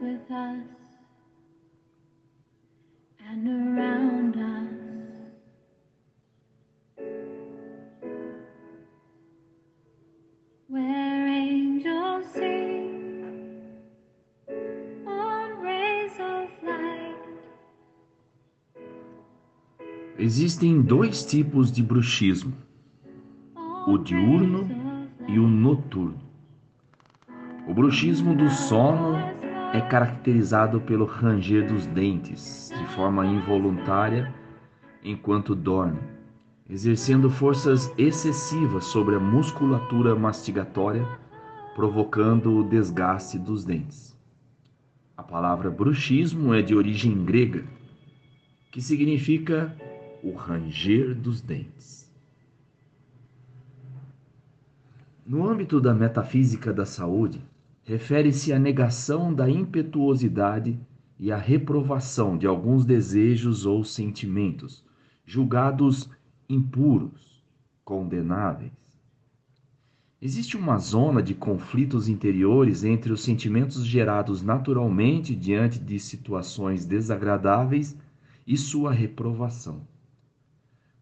with us and around us. Existem dois tipos de bruxismo, o diurno e o noturno. O bruxismo do sono é caracterizado pelo ranger dos dentes de forma involuntária enquanto dorme, exercendo forças excessivas sobre a musculatura mastigatória, provocando o desgaste dos dentes. A palavra bruxismo é de origem grega, que significa o ranger dos dentes. No âmbito da metafísica da saúde, refere-se à negação da impetuosidade e à reprovação de alguns desejos ou sentimentos, julgados impuros, condenáveis. Existe uma zona de conflitos interiores entre os sentimentos gerados naturalmente diante de situações desagradáveis e sua reprovação.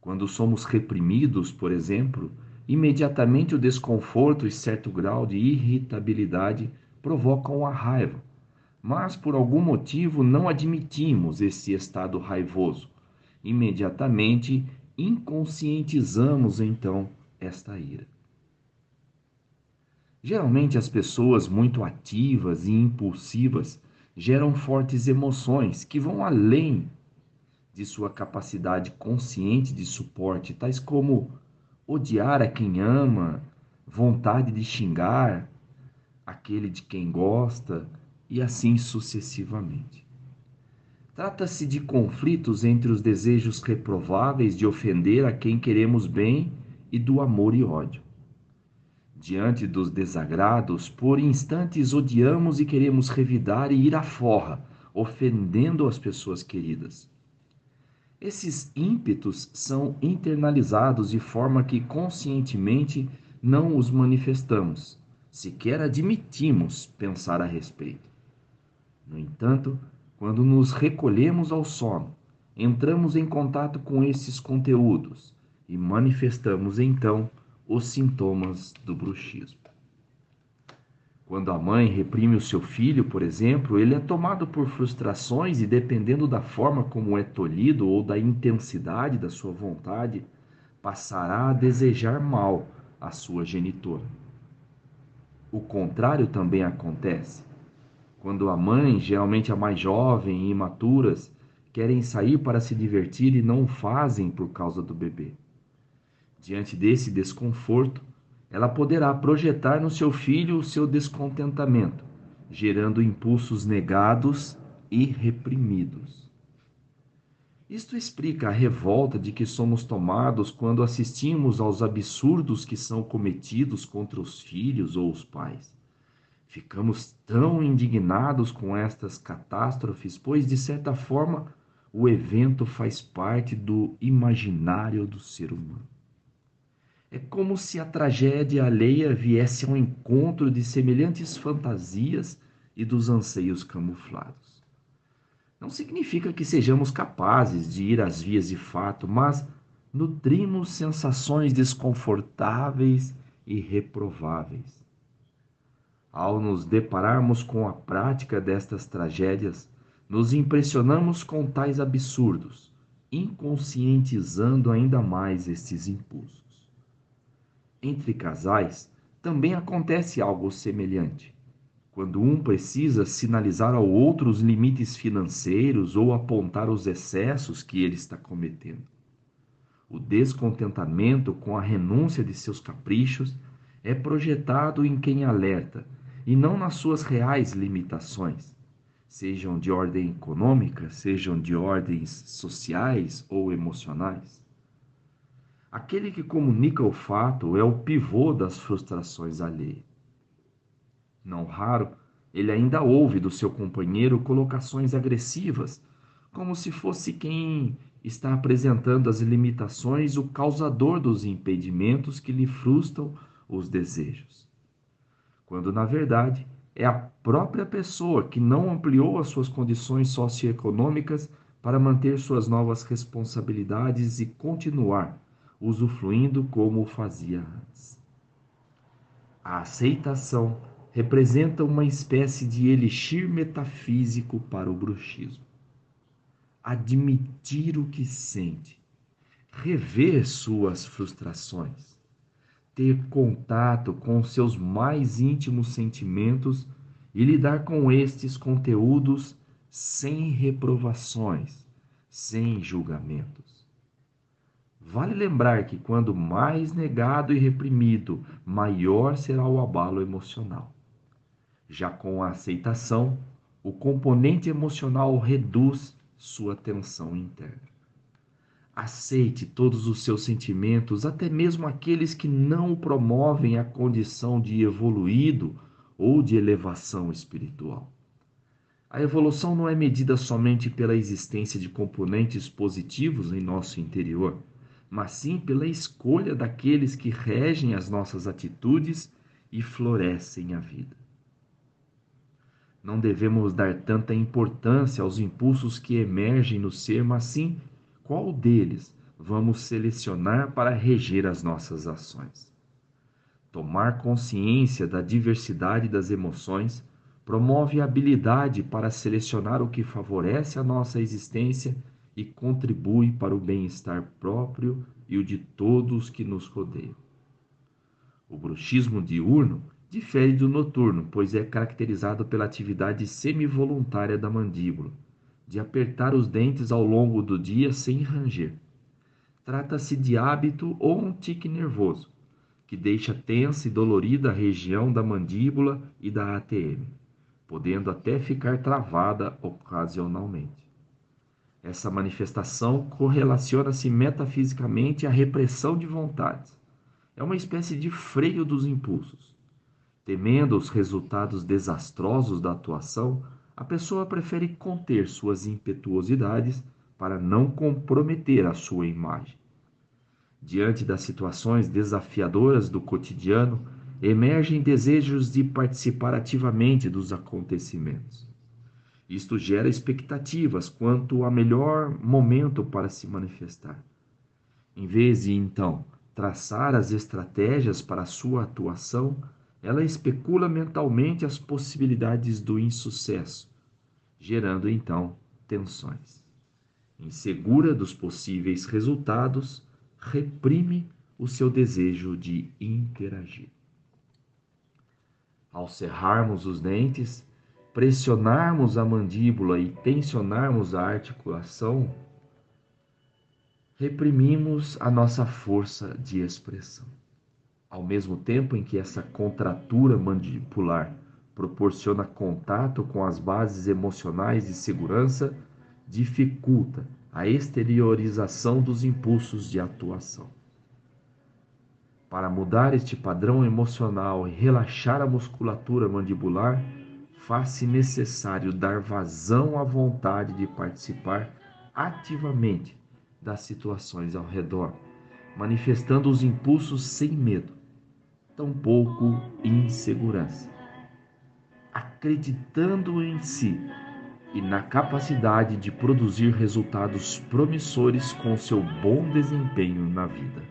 Quando somos reprimidos, por exemplo, imediatamente o desconforto e certo grau de irritabilidade provocam a raiva, mas por algum motivo não admitimos esse estado raivoso. Imediatamente inconscientizamos então esta ira. Geralmente as pessoas muito ativas e impulsivas geram fortes emoções que vão além de sua capacidade consciente de suporte, tais como odiar a quem ama, vontade de xingar aquele de quem gosta e assim sucessivamente. Trata-se de conflitos entre os desejos reprováveis de ofender a quem queremos bem e do amor e ódio. Diante dos desagrados, por instantes odiamos e queremos revidar e ir à forra, ofendendo as pessoas queridas. Esses ímpetos são internalizados de forma que conscientemente não os manifestamos, sequer admitimos pensar a respeito. No entanto, quando nos recolhemos ao sono, entramos em contato com esses conteúdos e manifestamos então os sintomas do bruxismo. Quando a mãe reprime o seu filho, por exemplo, ele é tomado por frustrações e, dependendo da forma como é tolhido ou da intensidade da sua vontade, passará a desejar mal à sua genitora. O contrário também acontece. Quando a mãe, geralmente a mais jovem e imaturas, querem sair para se divertir e não o fazem por causa do bebê. Diante desse desconforto, ela poderá projetar no seu filho o seu descontentamento, gerando impulsos negados e reprimidos. Isto explica a revolta de que somos tomados quando assistimos aos absurdos que são cometidos contra os filhos ou os pais. Ficamos tão indignados com estas catástrofes, pois, de certa forma, o evento faz parte do imaginário do ser humano. É como se a tragédia alheia viesse ao encontro de semelhantes fantasias e dos anseios camuflados. Não significa que sejamos capazes de ir às vias de fato, mas nutrimos sensações desconfortáveis e reprováveis. Ao nos depararmos com a prática destas tragédias, nos impressionamos com tais absurdos, inconscientizando ainda mais estes impulsos. Entre casais também acontece algo semelhante. Quando um precisa sinalizar ao outro os limites financeiros ou apontar os excessos que ele está cometendo. O descontentamento com a renúncia de seus caprichos é projetado em quem alerta e não nas suas reais limitações, sejam de ordem econômica, sejam de ordens sociais ou emocionais. Aquele que comunica o fato é o pivô das frustrações alheias. Não raro, ele ainda ouve do seu companheiro colocações agressivas, como se fosse quem está apresentando as limitações o causador dos impedimentos que lhe frustram os desejos. Quando, na verdade, é a própria pessoa que não ampliou as suas condições socioeconômicas para manter suas novas responsabilidades e continuar usufruindo como fazia antes. A aceitação representa uma espécie de elixir metafísico para o bruxismo. Admitir o que sente, rever suas frustrações, ter contato com seus mais íntimos sentimentos e lidar com estes conteúdos sem reprovações, sem julgamentos. Vale lembrar que quando mais negado e reprimido, maior será o abalo emocional. Já com a aceitação, o componente emocional reduz sua tensão interna. Aceite todos os seus sentimentos, até mesmo aqueles que não promovem a condição de evoluído ou de elevação espiritual. A evolução não é medida somente pela existência de componentes positivos em nosso interior, mas sim pela escolha daqueles que regem as nossas atitudes e florescem a vida. Não devemos dar tanta importância aos impulsos que emergem no ser, mas sim qual deles vamos selecionar para reger as nossas ações. Tomar consciência da diversidade das emoções promove a habilidade para selecionar o que favorece a nossa existência e contribui para o bem-estar próprio e o de todos que nos rodeiam. O bruxismo diurno difere do noturno, pois é caracterizado pela atividade semivoluntária da mandíbula, de apertar os dentes ao longo do dia sem ranger. Trata-se de hábito ou um tique nervoso, que deixa tensa e dolorida a região da mandíbula e da ATM, podendo até ficar travada ocasionalmente. Essa manifestação correlaciona-se metafisicamente à repressão de vontades. É uma espécie de freio dos impulsos Temendo os resultados desastrosos da atuação, a pessoa prefere conter suas impetuosidades para não comprometer a sua imagem. Diante das situações desafiadoras do cotidiano, emergem desejos de participar ativamente dos acontecimentos. Isto gera expectativas quanto ao melhor momento para se manifestar. Em vez de, então, traçar as estratégias para sua atuação, ela especula mentalmente as possibilidades do insucesso, gerando então tensões. Insegura dos possíveis resultados, reprime o seu desejo de interagir. Ao cerrarmos os dentes, pressionarmos a mandíbula e tensionarmos a articulação, reprimimos a nossa força de expressão. Ao mesmo tempo em que essa contratura mandibular proporciona contato com as bases emocionais de segurança, dificulta a exteriorização dos impulsos de atuação. Para mudar este padrão emocional e relaxar a musculatura mandibular, faz-se necessário dar vazão à vontade de participar ativamente das situações ao redor, manifestando os impulsos sem medo, tampouco insegurança. Acreditando em si e na capacidade de produzir resultados promissores com seu bom desempenho na vida.